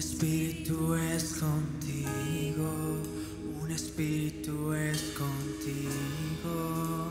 espíritu es contigo, un espíritu es contigo.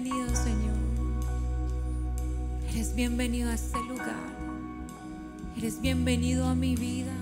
Bienvenido, Señor. Eres bienvenido a este lugar. Eres bienvenido a mi vida.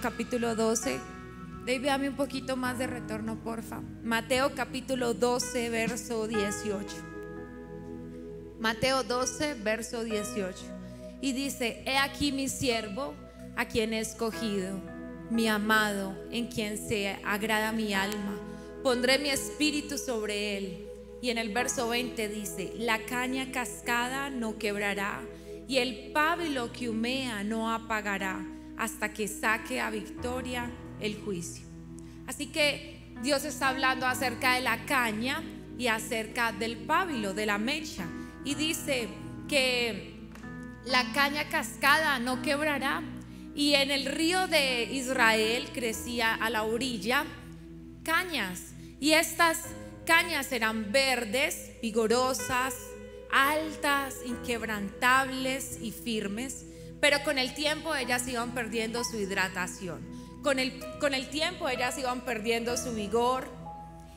Capítulo 12. David, dame un poquito más de retorno, porfa. Mateo capítulo 12, verso 18. Mateo 12, verso 18. Y dice, he aquí mi siervo, a quien he escogido, mi amado, en quien se agrada mi alma. Pondré mi espíritu sobre él. Y en el verso 20 dice, la caña cascada no quebrará y el pábilo que humea no apagará hasta que saque a victoria el juicio. Así que Dios está hablando acerca de la caña y acerca del pábilo, de la mecha. Y dice que la caña cascada no quebrará. Y en el río de Israel crecía a la orilla cañas. Y estas cañas eran verdes, vigorosas, altas, inquebrantables y firmes. Pero con el tiempo ellas iban perdiendo su hidratación. Con el, con el tiempo ellas iban perdiendo su vigor.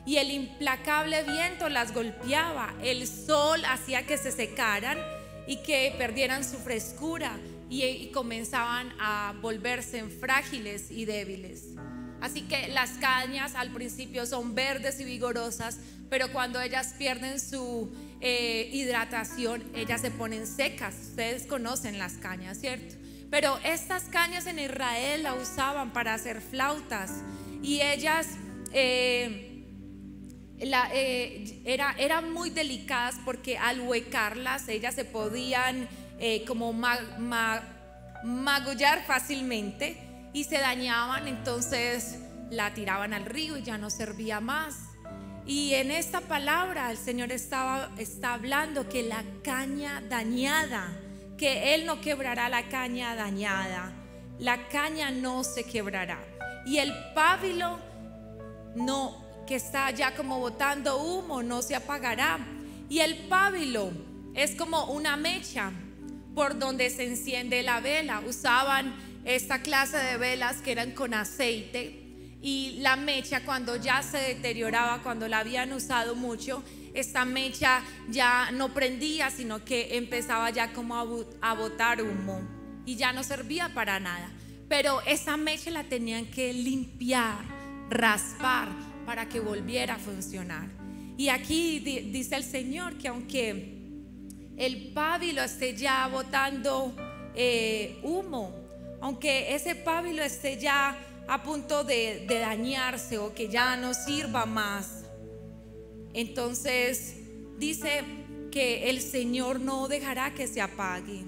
Y el implacable viento las golpeaba. El sol hacía que se secaran y que perdieran su frescura y, y comenzaban a volverse frágiles y débiles. Así que las cañas al principio son verdes y vigorosas, pero cuando ellas pierden su eh, hidratación, ellas se ponen secas. Ustedes conocen las cañas, ¿cierto? Pero estas cañas en Israel la usaban para hacer flautas y ellas eh, eh, era, eran muy delicadas porque al huecarlas ellas se podían como ma- ma- magullar fácilmente y se dañaban, entonces la tiraban al río y ya no servía más. Y en esta palabra el Señor estaba, está hablando que la caña dañada, que Él no quebrará la caña dañada, la caña no se quebrará. Y el pábilo no, que está ya como botando humo, no se apagará. Y el pábilo es como una mecha por donde se enciende la vela. Usaban esta clase de velas que eran con aceite y la mecha cuando ya se deterioraba, cuando la habían usado mucho, esta mecha ya no prendía, sino que empezaba ya como a, botar humo y ya no servía para nada. Pero esa mecha la tenían que limpiar, raspar para que volviera a funcionar. Y aquí di- dice el Señor que aunque el pábilo esté ya botando eh, humo, aunque ese pábilo esté ya a punto de, dañarse o que ya no sirva más, entonces dice que el Señor no dejará que se apague.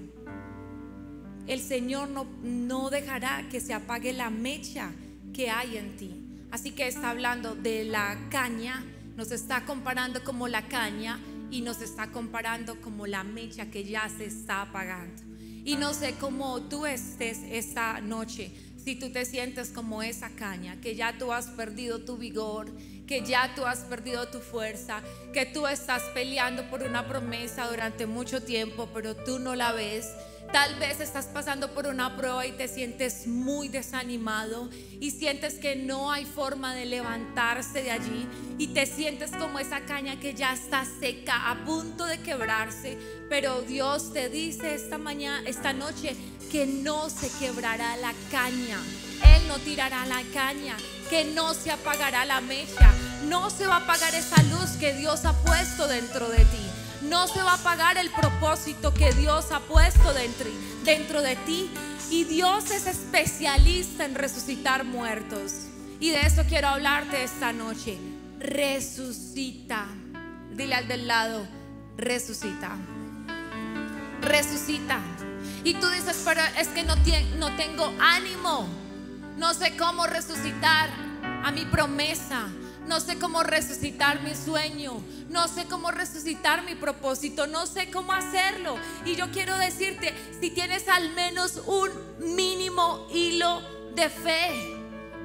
El Señor no, no dejará que se apague la mecha que hay en ti. Así que está hablando de la caña, nos está comparando como la caña y nos está comparando como la mecha que ya se está apagando. Y no sé cómo tú estés esta noche, si tú te sientes como esa caña, que ya tú has perdido tu vigor, que ya tú has perdido tu fuerza, que tú estás peleando por una promesa durante mucho tiempo, pero tú no la ves. Tal vez estás pasando por una prueba y te sientes muy desanimado y sientes que no hay forma de levantarse de allí y te sientes como esa caña que ya está seca, a punto de quebrarse, pero Dios te dice esta mañana, esta noche que no se quebrará la caña. Él no tirará la caña, que no se apagará la mecha, no se va a apagar esa luz que Dios ha puesto dentro de ti. No se va a apagar el propósito que Dios ha puesto dentro, dentro de ti. Y Dios es especialista en resucitar muertos. Y de eso quiero hablarte esta noche. Resucita. Dile al del lado, resucita. Resucita. Y tú dices, pero es que no, no tengo ánimo. No sé cómo resucitar a mi promesa. No sé cómo resucitar mi sueño. No sé cómo resucitar mi propósito. No sé cómo hacerlo. Y yo quiero decirte, si tienes al menos un mínimo hilo de fe,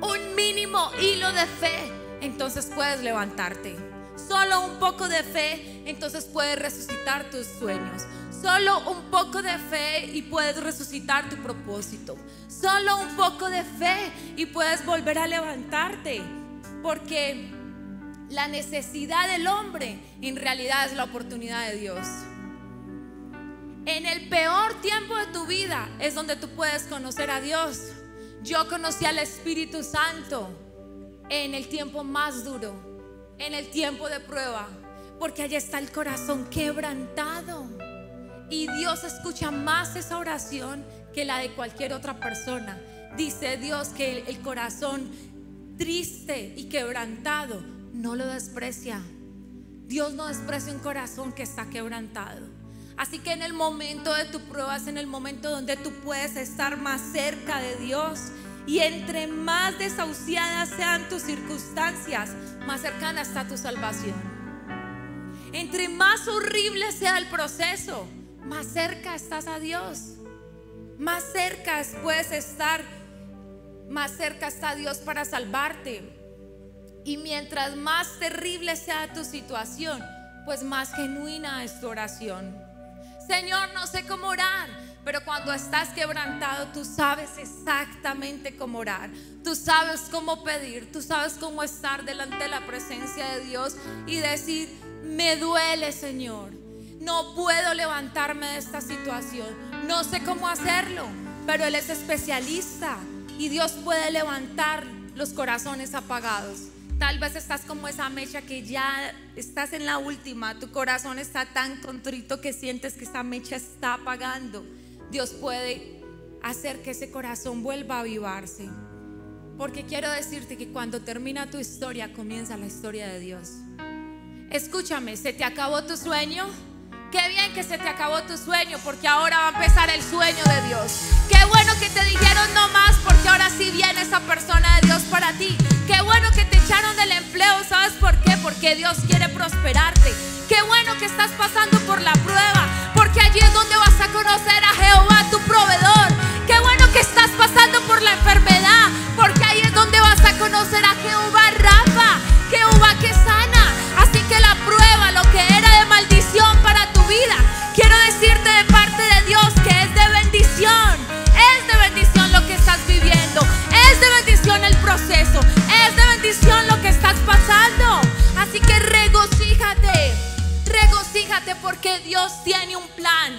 un mínimo hilo de fe, entonces puedes levantarte. Solo un poco de fe, entonces puedes resucitar tus sueños. Solo un poco de fe y puedes resucitar tu propósito. Solo un poco de fe y puedes volver a levantarte. Porque la necesidad del hombre en realidad es la oportunidad de Dios. En el peor tiempo de tu vida es donde tú puedes conocer a Dios. Yo conocí al Espíritu Santo en el tiempo más duro, en el tiempo de prueba, porque allá está el corazón quebrantado. Y Dios escucha más esa oración que la de cualquier otra persona. Dice Dios que el, corazón triste y quebrantado no lo desprecia. Dios no desprecia un corazón que está quebrantado. Así que en el momento de tu prueba es en el momento donde tú puedes estar más cerca de Dios. Y entre más desahuciadas sean tus circunstancias, más cercana está tu salvación. Entre más horrible sea el proceso, más cerca estás a Dios. Más cerca puedes estar, más cerca está Dios para salvarte. Y mientras más terrible sea tu situación, pues más genuina es tu oración. Señor, no sé cómo orar, pero cuando estás quebrantado, tú sabes exactamente cómo orar. Tú sabes cómo pedir, tú sabes cómo estar delante de la presencia de Dios y decir, me duele, Señor. No puedo levantarme de esta situación. No sé cómo hacerlo, pero Él es especialista y Dios puede levantar los corazones apagados. Tal vez estás como esa mecha que ya estás en la última, tu corazón está tan contrito que sientes que esa mecha está apagando. Dios puede hacer que ese corazón vuelva a avivarse. Porque quiero decirte que cuando termina tu historia, comienza la historia de Dios. Escúchame, ¿se te acabó tu sueño? Qué bien que se te acabó tu sueño porque ahora va a empezar el sueño de Dios. Qué bueno que te dijeron no más porque ahora sí viene esa persona de Dios para ti. Qué bueno que te echaron del empleo, ¿sabes por qué? Porque Dios quiere prosperarte. Qué bueno que estás pasando por la prueba porque allí es donde vas a conocer a Jehová, tu proveedor. Qué bueno que estás pasando por la enfermedad porque ahí es donde vas a conocer a Jehová Rafa, Jehová que Es de bendición lo que estás pasando. Así que regocíjate. Regocíjate porque Dios tiene un plan.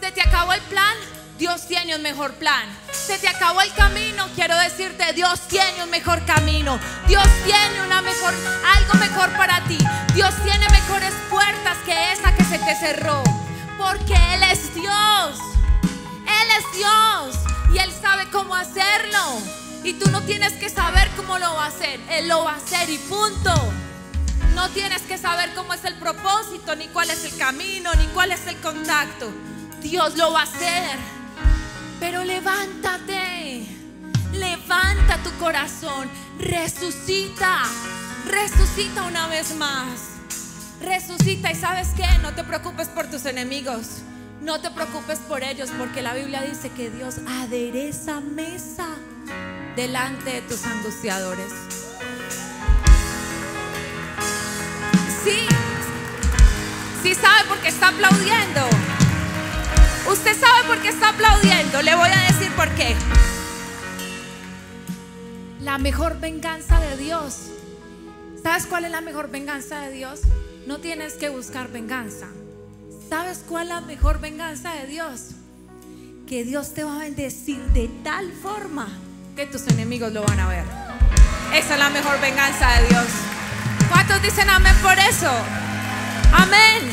¿Se te acabó el plan? Dios tiene un mejor plan. Se te acabó el camino, quiero decirte, Dios tiene un mejor camino. Dios tiene una mejor, algo mejor para ti. Dios tiene mejores puertas que esa que se te cerró. Porque Él es Dios. Él es Dios. Y Él sabe cómo hacerlo. Y tú no tienes que saber cómo lo va a hacer, él lo va a hacer y punto. No tienes que saber cómo es el propósito, ni cuál es el camino, ni cuál es el contacto. Dios lo va a hacer. Pero levántate, levanta tu corazón, resucita, resucita una vez más. Resucita y sabes qué, no te preocupes por tus enemigos, no te preocupes por ellos, porque la Biblia dice que Dios adereza mesa delante de tus angustiadores. Sí, sí sabe porque está aplaudiendo. Usted sabe por qué está aplaudiendo. Le voy a decir por qué. La mejor venganza de Dios. ¿Sabes cuál es la mejor venganza de Dios? No tienes que buscar venganza. ¿Sabes cuál es la mejor venganza de Dios? Que Dios te va a bendecir de tal forma que tus enemigos lo van a ver. Esa es la mejor venganza de Dios. ¿Cuántos dicen amén por eso? Amén.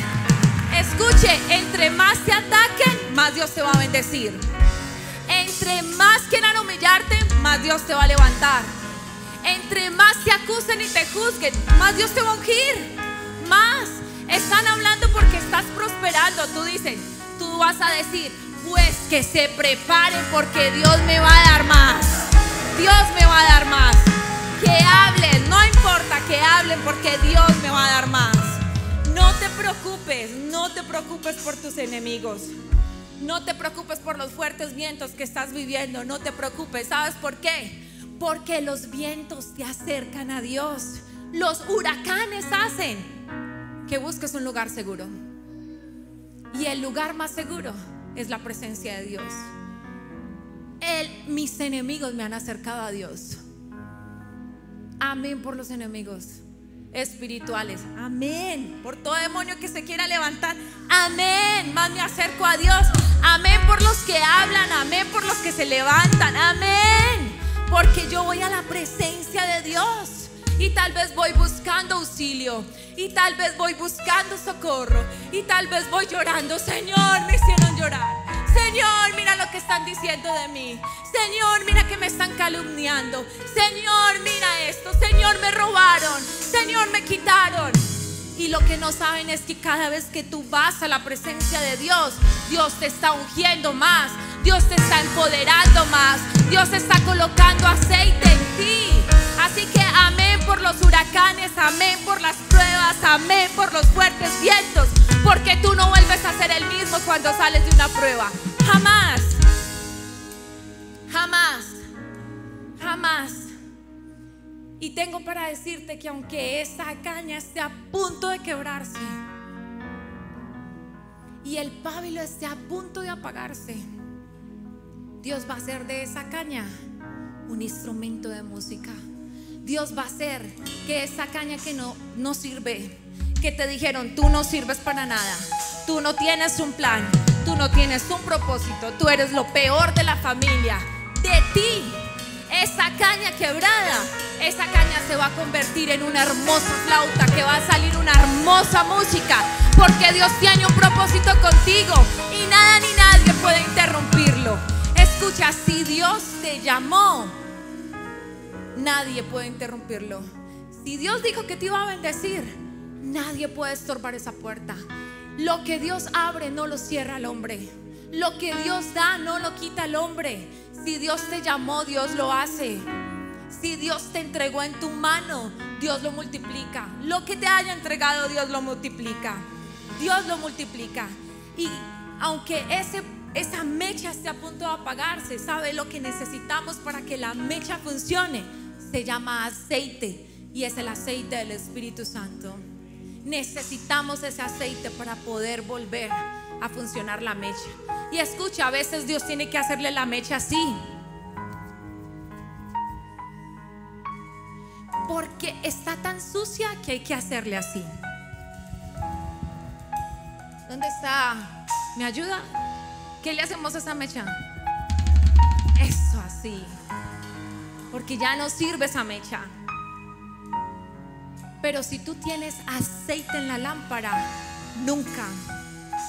Escuche, entre más te ataquen, más Dios te va a bendecir. Entre más quieran humillarte, más Dios te va a levantar. Entre más te acusen y te juzguen, más Dios te va a ungir. Más. Están hablando porque estás prosperando. Tú dices, tú vas a decir, pues que se preparen porque Dios me va a dar más. Dios me va a dar más. Que hablen, no importa que hablen porque Dios me va a dar más. No te preocupes, no te preocupes por tus enemigos. No te preocupes por los fuertes vientos que estás viviendo. No te preocupes. ¿Sabes por qué? Porque los vientos te acercan a Dios. Los huracanes hacen que busques un lugar seguro. Y el lugar más seguro es la presencia de Dios. Mis enemigos me han acercado a Dios. Amén por los enemigos espirituales. Amén. Por todo demonio que se quiera levantar. Amén. Más me acerco a Dios. Amén por los que hablan. Amén por los que se levantan. Amén. Porque yo voy a la presencia de Dios. Y tal vez voy buscando auxilio. Y tal vez voy buscando socorro. Y tal vez voy llorando. Señor, me hicieron llorar. Señor, mira que están diciendo de mí. Señor, mira que me están calumniando. Señor, mira esto. Señor, me robaron. Señor, me quitaron. Y lo que no saben es que cada vez que tú vas a la presencia de Dios, Dios te está ungiendo más. Dios te está empoderando más. Dios está colocando aceite en ti. Así que amén por los huracanes, amén por las pruebas, amén por los fuertes vientos. Porque tú no vuelves a ser el mismo cuando sales de una prueba. Jamás. Jamás. Jamás. Y tengo para decirte que aunque esa caña esté a punto de quebrarse y el pábilo esté a punto de apagarse, Dios va a hacer de esa caña un instrumento de música. Dios va a hacer que esa caña que no, no sirve, que te dijeron, tú no sirves para nada, tú no tienes un plan, tú no tienes un propósito, tú eres lo peor de la familia, de ti, esa caña quebrada, esa caña se va a convertir en una hermosa flauta, que va a salir una hermosa música, porque Dios tiene un propósito contigo y nada ni nadie puede interrumpirlo. Escucha, si Dios te llamó, nadie puede interrumpirlo. Si Dios dijo que te iba a bendecir, nadie puede estorbar esa puerta. Lo que Dios abre no lo cierra el hombre. Lo que Dios da no lo quita el hombre. Si Dios te llamó, Dios lo hace. Si Dios te entregó en tu mano, Dios lo multiplica. Lo que te haya entregado, Dios lo multiplica. Dios lo multiplica. Y aunque ese, esa mecha esté a punto de apagarse, ¿sabe lo que necesitamos para que la mecha funcione? Se llama aceite y es el aceite del Espíritu Santo. Necesitamos ese aceite para poder volver a funcionar la mecha. Y escucha, a veces Dios tiene que hacerle la mecha así. Porque está tan sucia que hay que hacerle así. ¿Dónde está? ¿Me ayuda? ¿Qué le hacemos a esa mecha? Eso así. Porque ya no sirve esa mecha. Pero si tú tienes aceite en la lámpara, nunca,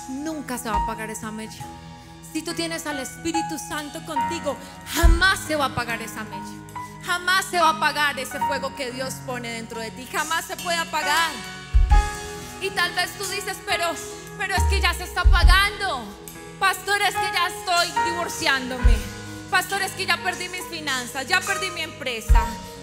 nunca se va a apagar esa mecha. Si tú tienes al Espíritu Santo contigo, jamás se va a apagar esa mecha. Jamás se va a apagar ese fuego que Dios pone dentro de ti. Jamás se puede apagar. Y tal vez tú dices, pero, pero es que ya se está apagando. Pastor, es que ya estoy divorciándome. Pastor, es que ya perdí mis finanzas, ya perdí mi empresa,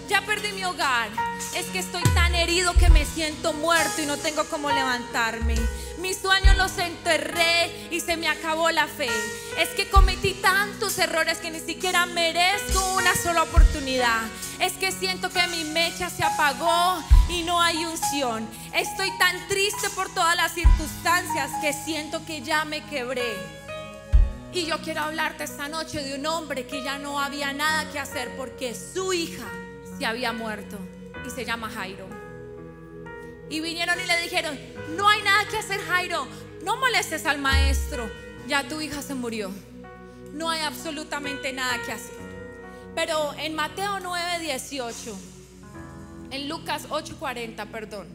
ya perdí mi hogar. Es que estoy tan herido que me siento muerto y no tengo cómo levantarme. Mis sueños los enterré y se me acabó la fe. Es que cometí tantos errores que ni siquiera merezco una sola oportunidad. Es que siento que mi mecha se apagó y no hay unción. Estoy tan triste por todas las circunstancias que siento que ya me quebré. Y yo quiero hablarte esta noche de un hombre que ya no había nada que hacer porque su hija se había muerto y se llama Jairo. Y vinieron y le dijeron, no hay nada que hacer Jairo, no molestes al maestro, ya tu hija se murió. No hay absolutamente nada que hacer. Pero en Mateo 9, 18, en Lucas 8, 40, perdón,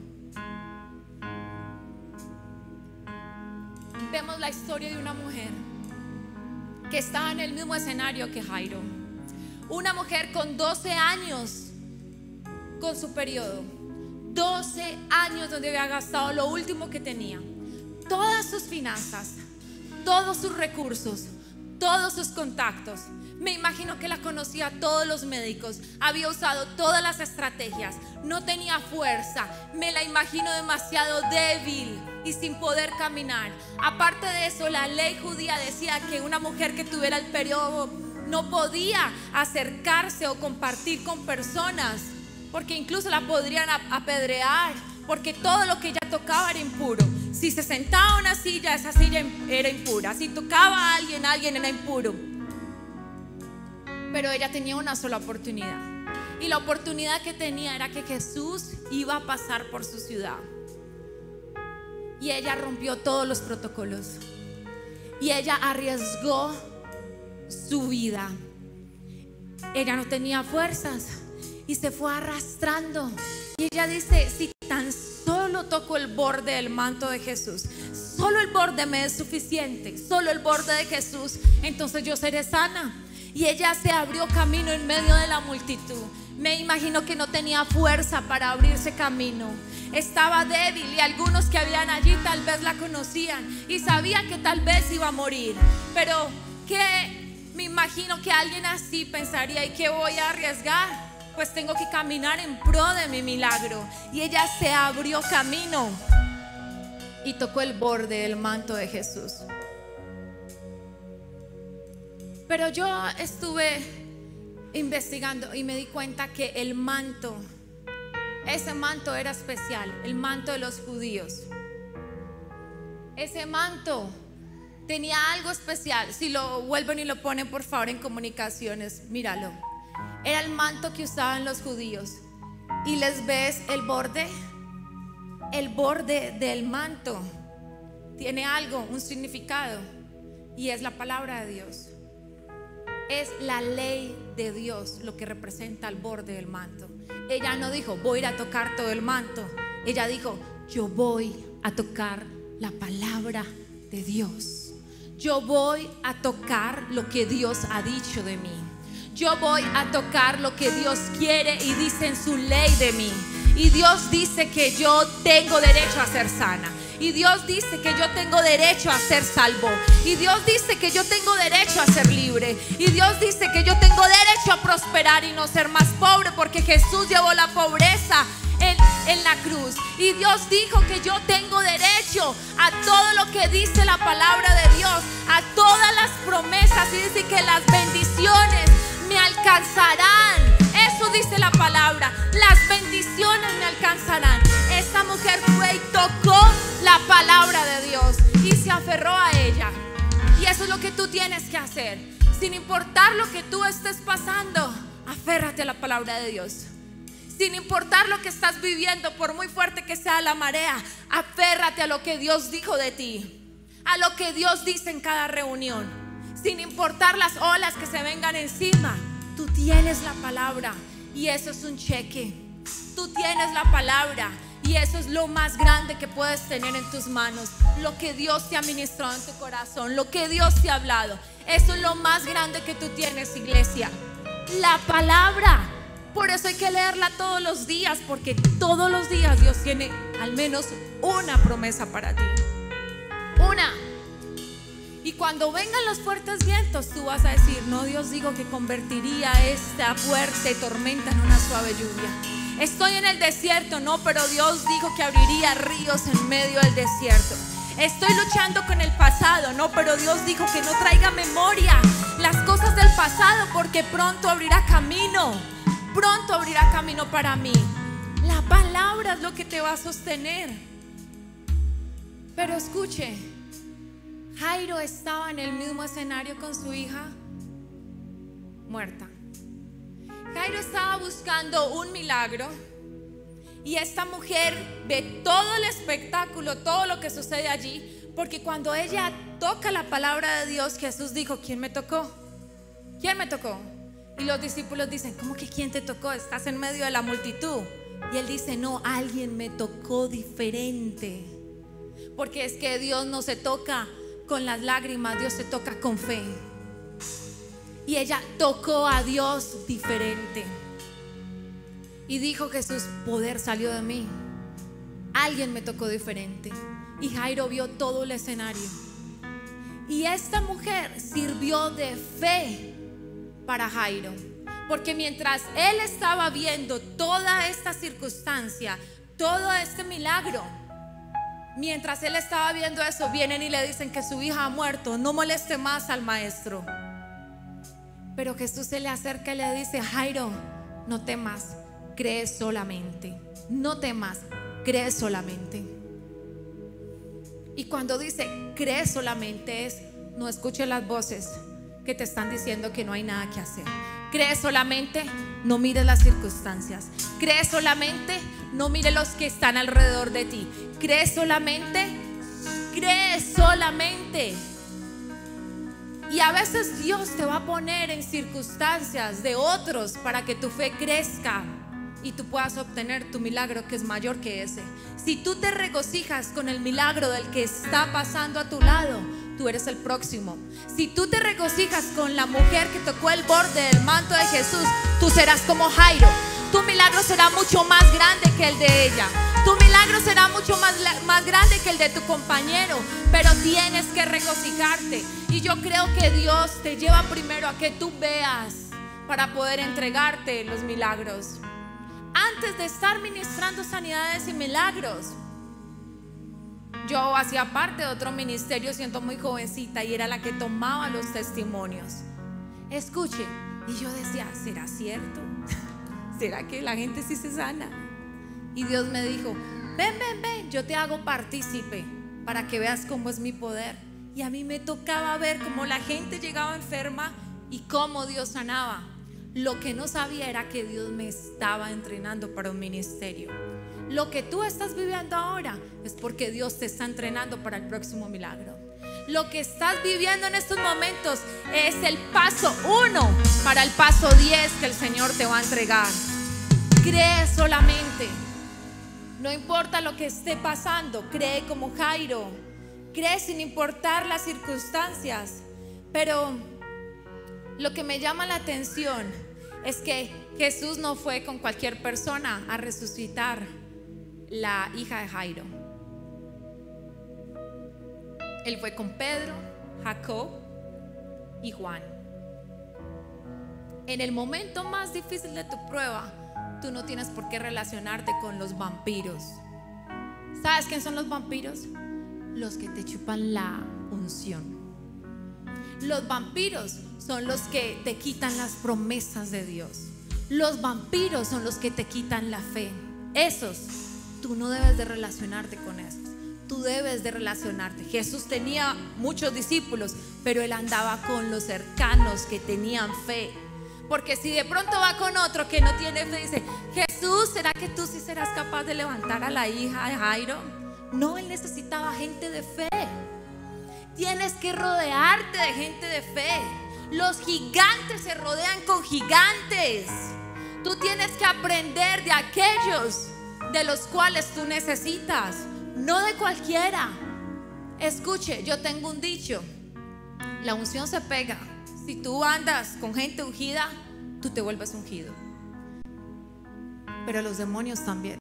vemos la historia de una mujer que estaba en el mismo escenario que Jairo. Una mujer con 12 años con su periodo 12 años donde había gastado lo último que tenía. Todas sus finanzas, todos sus recursos, todos sus contactos. Me imagino que la conocía a todos los médicos, había usado todas las estrategias, no tenía fuerza, me la imagino demasiado débil y sin poder caminar. Aparte de eso, la ley judía decía que una mujer que tuviera el periodo no podía acercarse o compartir con personas porque incluso la podrían apedrear, porque todo lo que ella tocaba era impuro. Si se sentaba en una silla, esa silla era impura. Si tocaba a alguien, alguien era impuro. Pero ella tenía una sola oportunidad. Y la oportunidad que tenía era que Jesús iba a pasar por su ciudad. Y ella rompió todos los protocolos. Y ella arriesgó su vida. Ella no tenía fuerzas y se fue arrastrando. Y ella dice, si tan solo toco el borde del manto de Jesús, solo el borde me es suficiente, solo el borde de Jesús, entonces yo seré sana. Y ella se abrió camino en medio de la multitud. Me imagino que no tenía fuerza para abrirse camino. Estaba débil y algunos que habían allí tal vez la conocían y sabían que tal vez iba a morir. Pero que me imagino que alguien así pensaría, ¿y qué voy a arriesgar? Pues tengo que caminar en pro de mi milagro. Y ella se abrió camino y tocó el borde del manto de Jesús. Pero yo estuve investigando y me di cuenta que el manto, ese manto era especial, el manto de los judíos. Ese manto tenía algo especial. Si lo vuelven y lo ponen por favor en comunicaciones, míralo. Era el manto que usaban los judíos. Y les ves el borde. El borde del manto tiene algo, un significado. Y es la palabra de Dios. Es la ley de Dios lo que representa el borde del manto. Ella no dijo, voy a ir a tocar todo el manto. Ella dijo, yo voy a tocar la palabra de Dios. Yo voy a tocar lo que Dios ha dicho de mí. Yo voy a tocar lo que Dios quiere y dice en su ley de mí. Y Dios dice que yo tengo derecho a ser sana. Y Dios dice que yo tengo derecho a ser salvo. Y Dios dice que yo tengo derecho a ser libre. Y Dios dice que yo tengo derecho a prosperar y no ser más pobre porque Jesús llevó la pobreza en, en, la cruz. Y Dios dijo que yo tengo derecho a todo lo que dice la palabra de Dios, a todas las promesas. Y dice que las bendiciones me alcanzarán. Eso dice la palabra. Las bendiciones me alcanzarán. Esta mujer fue y tocó la palabra de Dios y se aferró a ella. Y eso es lo que tú tienes que hacer. Sin importar lo que tú estés pasando, aférrate a la palabra de Dios. Sin importar lo que estás viviendo, por muy fuerte que sea la marea, aférrate a lo que Dios dijo de ti. a lo que Dios dice en cada reunión, sin importar las olas que se vengan encima. Tú tienes la palabra y eso es un cheque. Tú tienes la palabra y eso es lo más grande que puedes tener en tus manos. Lo que Dios te ha ministrado en tu corazón, lo que Dios te ha hablado. Eso es lo más grande que tú tienes, iglesia. La palabra. Por eso hay que leerla todos los días, porque todos los días Dios tiene al menos una promesa para ti. Una. Y cuando vengan los fuertes vientos, tú vas a decir, no, Dios digo que convertiría esta fuerte tormenta en una suave lluvia. Estoy en el desierto, no, pero Dios dijo que abriría ríos en medio del desierto. Estoy luchando con el pasado, no, pero Dios dijo que no traiga memoria las cosas del pasado porque pronto abrirá camino. Pronto abrirá camino para mí. La palabra es lo que te va a sostener. Pero escuche, Jairo estaba en el mismo escenario con su hija muerta. Jairo estaba buscando un milagro y esta mujer ve todo el espectáculo, todo lo que sucede allí, porque cuando ella toca la palabra de Dios, Jesús dijo, ¿quién me tocó? ¿Quién me tocó? Y los discípulos dicen, ¿cómo que quién te tocó? Estás en medio de la multitud. Y él dice, no, alguien me tocó diferente. Porque es que Dios no se toca con las lágrimas, Dios se toca con fe. Y ella tocó a Dios diferente. Y dijo Jesús, poder salió de mí. Alguien me tocó diferente. Y Jairo vio todo el escenario. Y esta mujer sirvió de fe para Jairo. Porque mientras él estaba viendo toda esta circunstancia, todo este milagro, mientras él estaba viendo eso, vienen y le dicen que su hija ha muerto, no moleste más al maestro. Pero Jesús se le acerca y le dice, Jairo, no temas, cree solamente. No temas, cree solamente. Y cuando dice cree solamente es, no escuche las voces que te están diciendo que no hay nada que hacer. Cree solamente, no mires las circunstancias. Cree solamente, no mire los que están alrededor de ti. Cree solamente, cree solamente. Y a veces Dios te va a poner en circunstancias de otros para que tu fe crezca y tú puedas obtener tu milagro que es mayor que ese. Si tú te regocijas con el milagro del que está pasando a tu lado, tú eres el próximo. Si tú te regocijas con la mujer que tocó el borde del manto de Jesús, tú serás como Jairo. Tu milagro será mucho más grande que el de ella. Tu milagro será mucho más, más grande que el de tu compañero, pero tienes que regocijarte. Y yo creo que Dios te lleva primero a que tú veas para poder entregarte los milagros antes de estar ministrando sanidades y milagros. Yo hacía parte de otro ministerio siendo muy jovencita y era la que tomaba los testimonios. Escuche, y yo decía, ¿será cierto? ¿Será que la gente sí se sana? Y Dios me dijo, ven, ven, ven, yo te hago partícipe para que veas cómo es mi poder. Y a mí me tocaba ver cómo la gente llegaba enferma y cómo Dios sanaba. Lo que no sabía era que Dios me estaba entrenando para un ministerio. Lo que tú estás viviendo ahora es porque Dios te está entrenando para el próximo milagro. Lo que estás viviendo en estos momentos es el paso uno para el paso diez que el Señor te va a entregar. Cree solamente. No importa lo que esté pasando, cree como Jairo. Cree sin importar las circunstancias. Pero lo que me llama la atención es que Jesús no fue con cualquier persona a resucitar la hija de Jairo. Él fue con Pedro, Jacob y Juan. En el momento más difícil de tu prueba, tú no tienes por qué relacionarte con los vampiros. ¿Sabes quién son los vampiros? Los que te chupan la unción. Los vampiros son los que te quitan las promesas de Dios. Los vampiros son los que te quitan la fe. Esos, tú no debes de relacionarte con esos. Tú debes de relacionarte. Jesús tenía muchos discípulos, pero él andaba con los cercanos que tenían fe. Porque si de pronto va con otro que no tiene fe, dice, Jesús, ¿será que tú sí serás capaz de levantar a la hija de Jairo? No, él necesitaba gente de fe. Tienes que rodearte de gente de fe. Los gigantes se rodean con gigantes. Tú tienes que aprender de aquellos de los cuales tú necesitas, no de cualquiera. Escuche, yo tengo un dicho. La unción se pega. Si tú andas con gente ungida, tú te vuelves ungido. Pero los demonios también.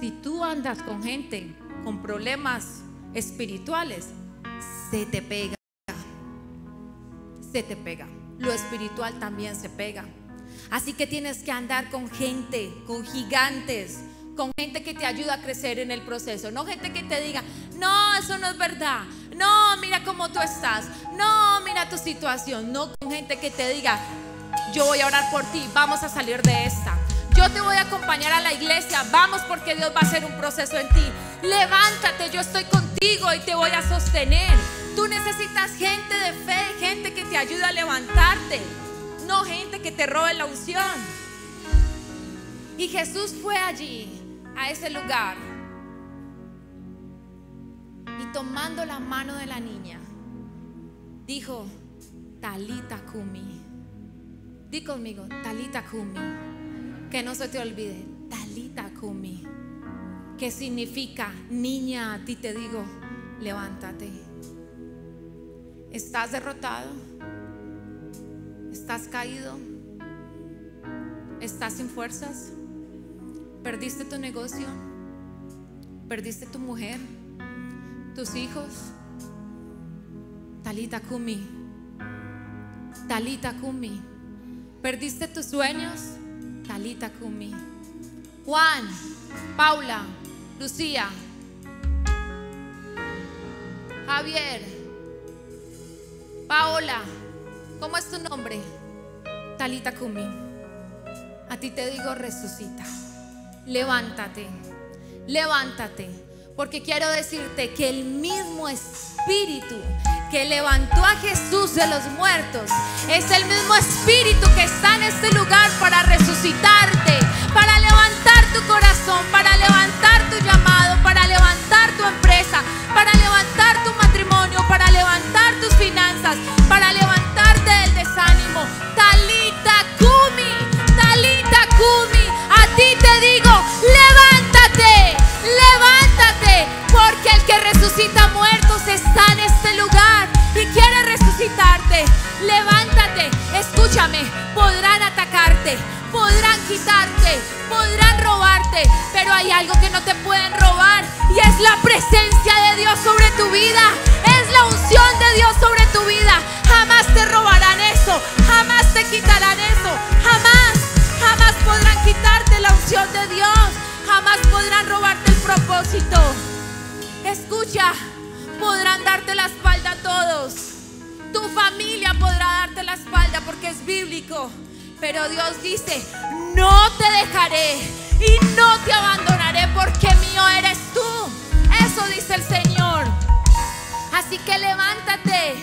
Si tú andas con gente con problemas espirituales, se te pega. Se te pega. Lo espiritual también se pega. Así que tienes que andar con gente, con gigantes, con gente que te ayuda a crecer en el proceso. No gente que te diga, no, eso no es verdad. No, mira cómo tú estás. No, mira tu situación. No con gente que te diga, yo voy a orar por ti, vamos a salir de esta. Yo te voy a acompañar a la iglesia, vamos porque Dios va a hacer un proceso en ti. Levántate, yo estoy contigo y te voy a sostener. Tú necesitas gente de fe, gente que te ayude a levantarte, no gente que te robe la unción. Y Jesús fue allí, a ese lugar, y tomando la mano de la niña, dijo, Talita Kumi. Di conmigo, Talita Kumi. Que no se te olvide, Talita Kumi. Que significa, niña, a ti te digo, levántate. ¿Estás derrotado? ¿Estás caído? ¿Estás sin fuerzas? ¿Perdiste tu negocio? ¿Perdiste tu mujer? ¿Tus hijos? Talita Kumi. Talita Kumi. ¿Perdiste tus sueños? Talita Kumi. Juan, Paula, Lucía, Javier, Paola, ¿cómo es tu nombre? Talita Kumi. A ti te digo resucita. Levántate. Levántate. Porque quiero decirte que el mismo espíritu que levantó a Jesús de los muertos es el mismo espíritu que está en este lugar para resucitarte, para levantar tu corazón, para levantar tu llamado, para levantar tu empresa, para levantar tu matrimonio, para levantar tus finanzas, para podrán atacarte, podrán quitarte, podrán robarte, pero hay algo que no te pueden robar y es la presencia de Dios sobre tu vida, es la unción de Dios sobre tu vida. Jamás te robarán eso, jamás te quitarán eso, jamás, jamás podrán quitarte la unción de Dios, jamás podrán robarte el propósito. Escucha, podrán darte la espalda a todos. Tu familia podrá darte la espalda porque es bíblico. Pero Dios dice, no te dejaré y no te abandonaré porque mío eres tú. Eso dice el Señor. Así que levántate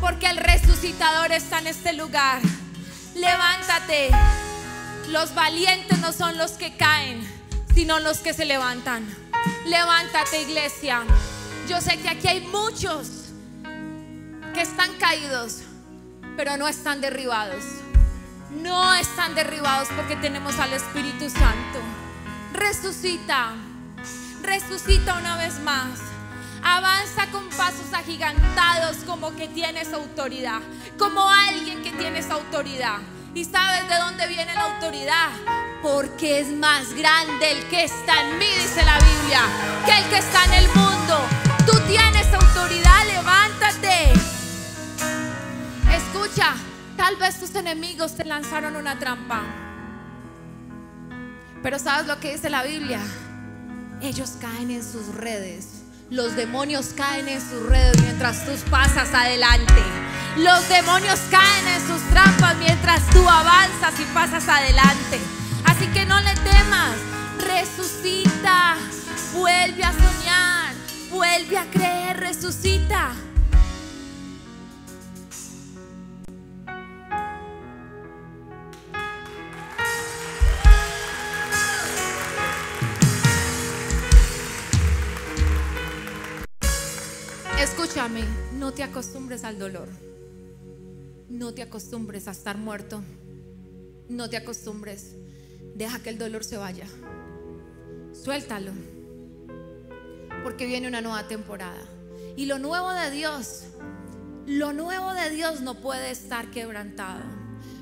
porque el resucitador está en este lugar. Levántate. Los valientes no son los que caen, sino los que se levantan. Levántate iglesia. Yo sé que aquí hay muchos que están caídos, pero no están derribados. No están derribados porque tenemos al Espíritu Santo. Resucita, resucita una vez más. Avanza con pasos agigantados como que tienes autoridad, como alguien que tienes autoridad. ¿Y sabes de dónde viene la autoridad? Porque es más grande el que está en mí, dice la Biblia, que el que está en el mundo. Tú tienes autoridad, levántate. Escucha, tal vez tus enemigos te lanzaron una trampa. Pero ¿sabes lo que dice la Biblia? Ellos caen en sus redes. Los demonios caen en sus redes mientras tú pasas adelante. Los demonios caen en sus trampas mientras tú avanzas y pasas adelante. Así que no le temas. Resucita. Vuelve a soñar. Vuelve a creer. Resucita. Escúchame, no te acostumbres al dolor. No te acostumbres a estar muerto. No te acostumbres. Deja que el dolor se vaya. Suéltalo. Porque viene una nueva temporada. Y lo nuevo de Dios, lo nuevo de Dios no puede estar quebrantado.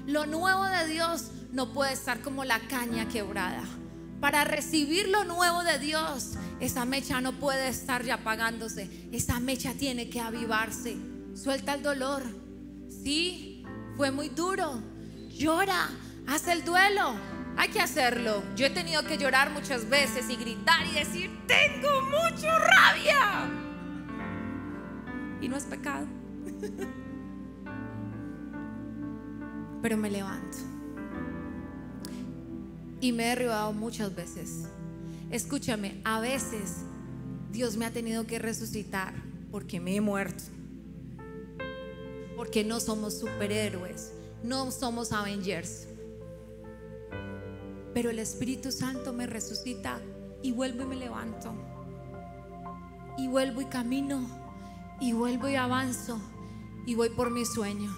Lo nuevo de Dios no puede estar como la caña quebrada. Para recibir lo nuevo de Dios, esa mecha no puede estar ya apagándose. Esa mecha tiene que avivarse. Suelta el dolor. Sí, fue muy duro. Llora, haz el duelo. Hay que hacerlo. Yo he tenido que llorar muchas veces y gritar y decir, tengo mucho rabia. Y no es pecado. Pero me levanto. Y me he derribado muchas veces. Escúchame, a veces Dios me ha tenido que resucitar porque me he muerto. Porque no somos superhéroes, no somos Avengers. Pero el Espíritu Santo me resucita y vuelvo y me levanto. Y vuelvo y camino. Y vuelvo y avanzo. Y voy por mi sueño.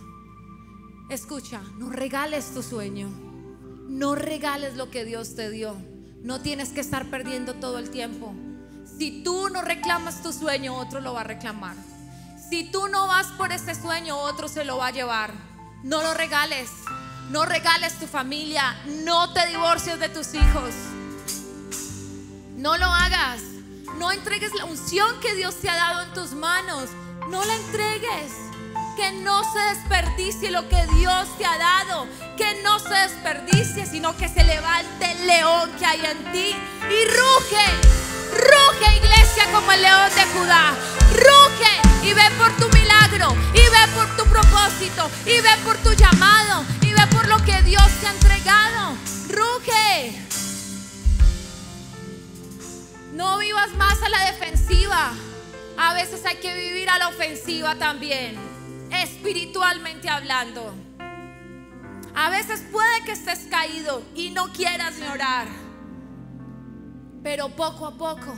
Escucha, no regales tu sueño. No regales lo que Dios te dio. No tienes que estar perdiendo todo el tiempo. Si tú no reclamas tu sueño, otro lo va a reclamar. Si tú no vas por ese sueño, otro se lo va a llevar. No lo regales. No regales tu familia. No te divorcies de tus hijos. No lo hagas. No entregues la unción que Dios te ha dado en tus manos. No la entregues. Que no se desperdicie lo que Dios te ha dado. Que no se desperdicie, sino que se levante el león que hay en ti. Y ruge. Ruge iglesia como el león de Judá. Ruge y ve por tu milagro. Y ve por tu propósito. Y ve por tu llamado. Y ve por lo que Dios te ha entregado. Ruge. No vivas más a la defensiva. A veces hay que vivir a la ofensiva también, espiritualmente hablando. A veces puede que estés caído y no quieras llorar. Pero poco a poco,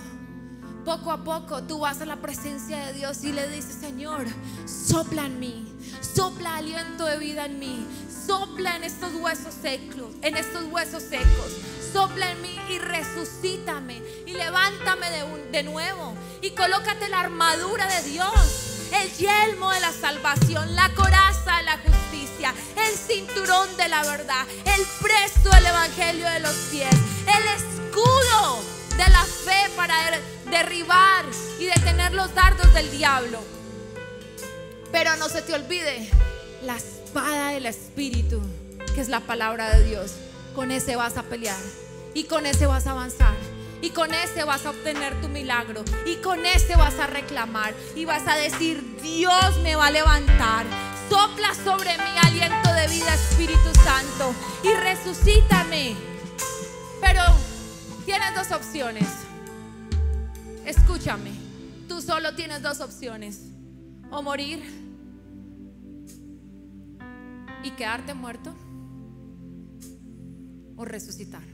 poco a poco tú vas a la presencia de Dios y le dices, Señor, sopla en mí, sopla aliento de vida en mí, sopla en estos huesos secos, en estos huesos secos, sopla en mí y resucítame y levántame de, nuevo y colócate la armadura de Dios, el yelmo de la salvación, la coraza de la justicia, el cinturón de la verdad, el presto del evangelio de los pies, el escudo de la fe para der- derribar y detener los dardos del diablo. Pero no se te olvide la espada del Espíritu, que es la palabra de Dios. Con ese vas a pelear y con ese vas a avanzar. Y con ese vas a obtener tu milagro. Y con ese vas a reclamar. Y vas a decir, Dios me va a levantar. Sopla sobre mí aliento de vida, Espíritu Santo. Y resucítame. Pero tienes dos opciones. Escúchame. Tú solo tienes dos opciones. O morir y quedarte muerto o resucitar.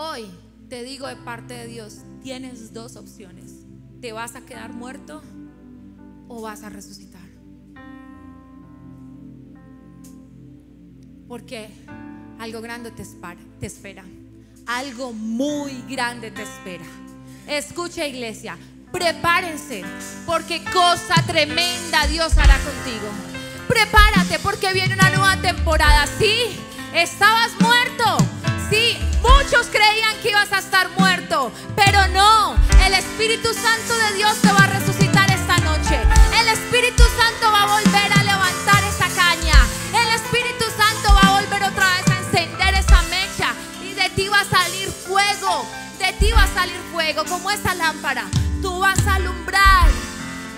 Hoy te digo de parte de Dios, tienes dos opciones. ¿Te vas a quedar muerto o vas a resucitar? Porque algo grande te espera, te espera. Algo muy grande te espera. Escucha iglesia, prepárense porque cosa tremenda Dios hará contigo. Prepárate porque viene una nueva temporada. Sí, estabas muerto. Sí, muchos creían que ibas a estar muerto, pero no. El Espíritu Santo de Dios te va a resucitar esta noche. El Espíritu Santo va a volver a levantar esa caña. El Espíritu Santo va a volver otra vez a encender esa mecha y de ti va a salir fuego. De ti va a salir fuego como esa lámpara. Tú vas a alumbrar.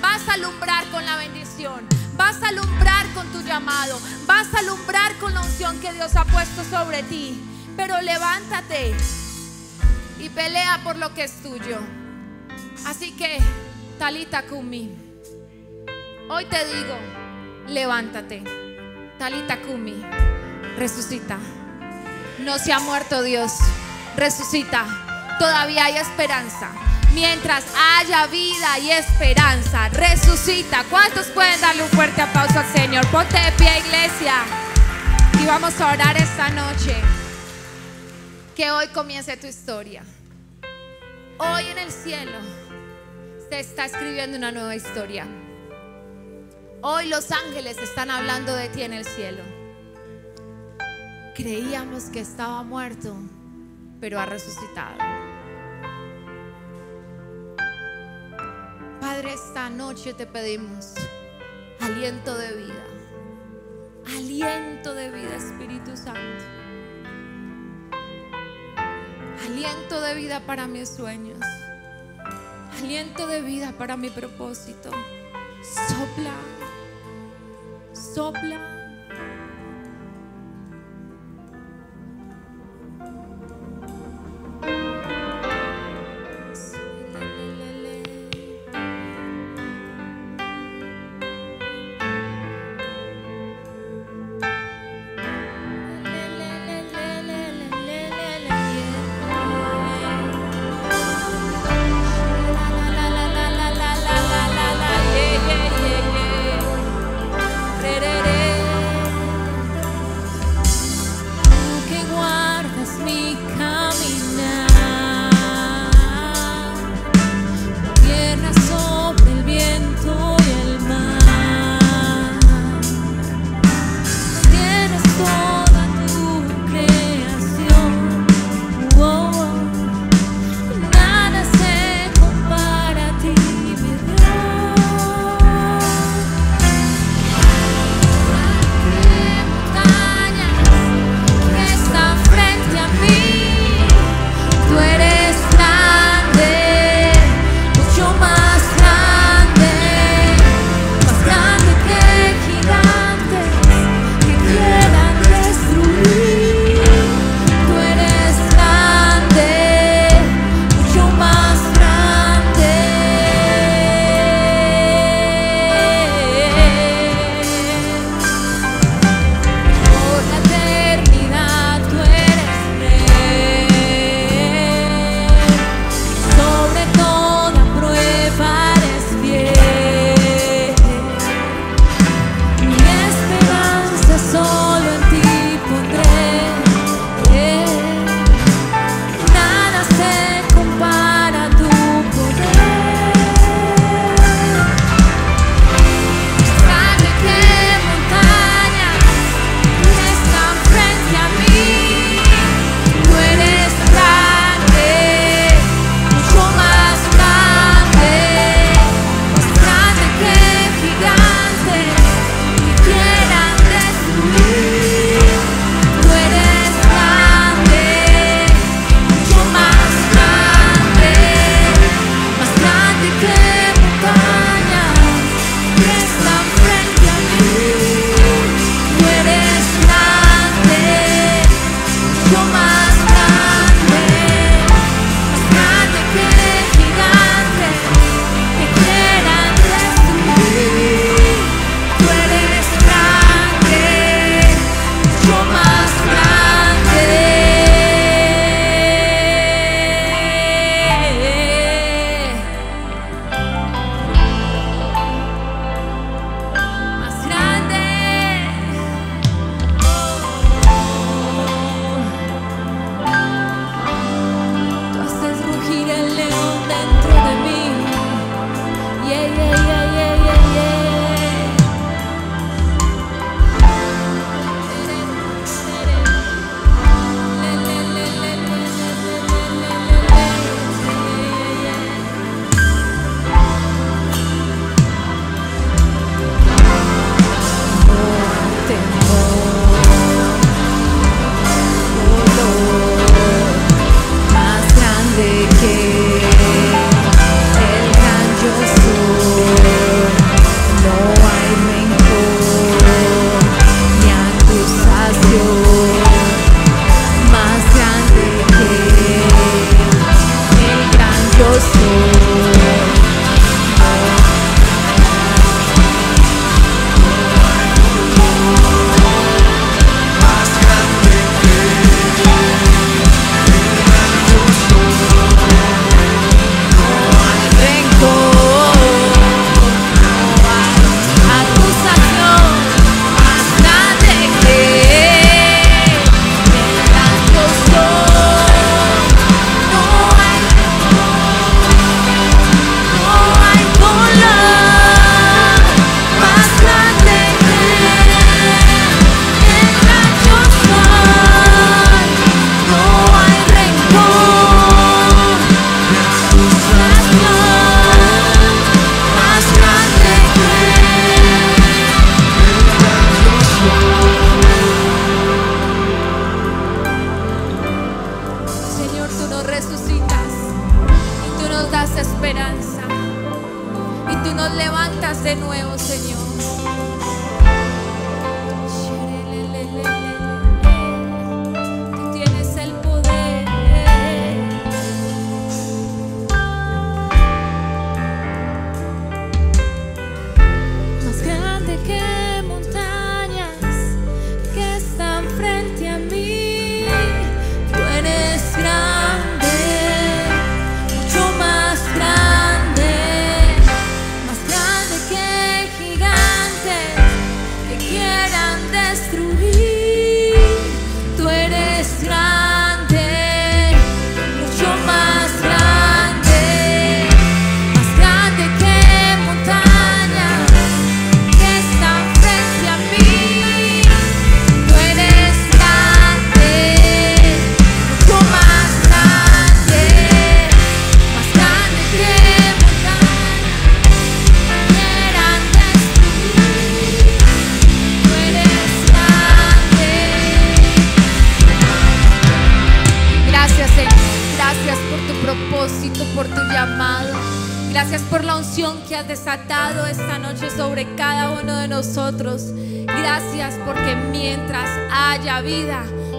Vas a alumbrar con la bendición. Vas a alumbrar con tu llamado. Vas a alumbrar con la unción que Dios ha puesto sobre ti. Pero levántate y pelea por lo que es tuyo. Así que, Talita Kumi, hoy te digo, levántate. Talita Kumi, resucita. No se ha muerto Dios, resucita. Todavía hay esperanza. Mientras haya vida y esperanza, resucita. ¿Cuántos pueden darle un fuerte aplauso al Señor? Ponte de pie, iglesia. Y vamos a orar esta noche. Que hoy comience tu historia. Hoy en el cielo se está escribiendo una nueva historia. Hoy los ángeles están hablando de ti en el cielo. Creíamos que estaba muerto, pero ha resucitado. Padre, esta noche te pedimos aliento de vida. Aliento de vida, Espíritu Santo. Aliento de vida para mis sueños. Aliento de vida para mi propósito. Sopla. Sopla.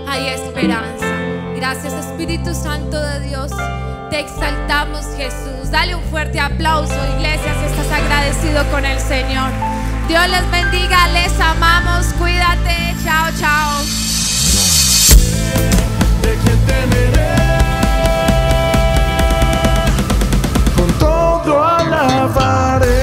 hay esperanza. Gracias Espíritu Santo de Dios. Te exaltamos Jesús. Dale un fuerte aplauso, iglesia, si estás agradecido con el Señor. Dios les bendiga, les amamos, cuídate. Chao, chao. ¿De? Con todo alabaré.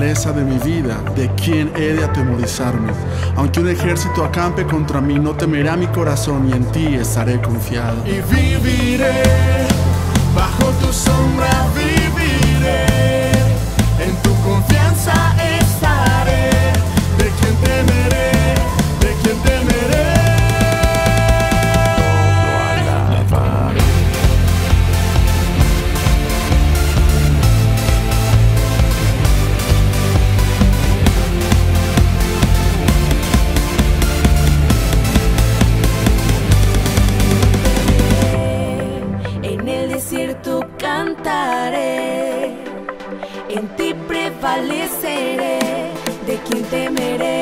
de mi vida, de quien he de atemorizarme. Aunque un ejército acampe contra mí, no temerá mi corazón y en ti estaré confiado. Y viviré bajo tu sombra. en ti prevaleceré, de quien temeré.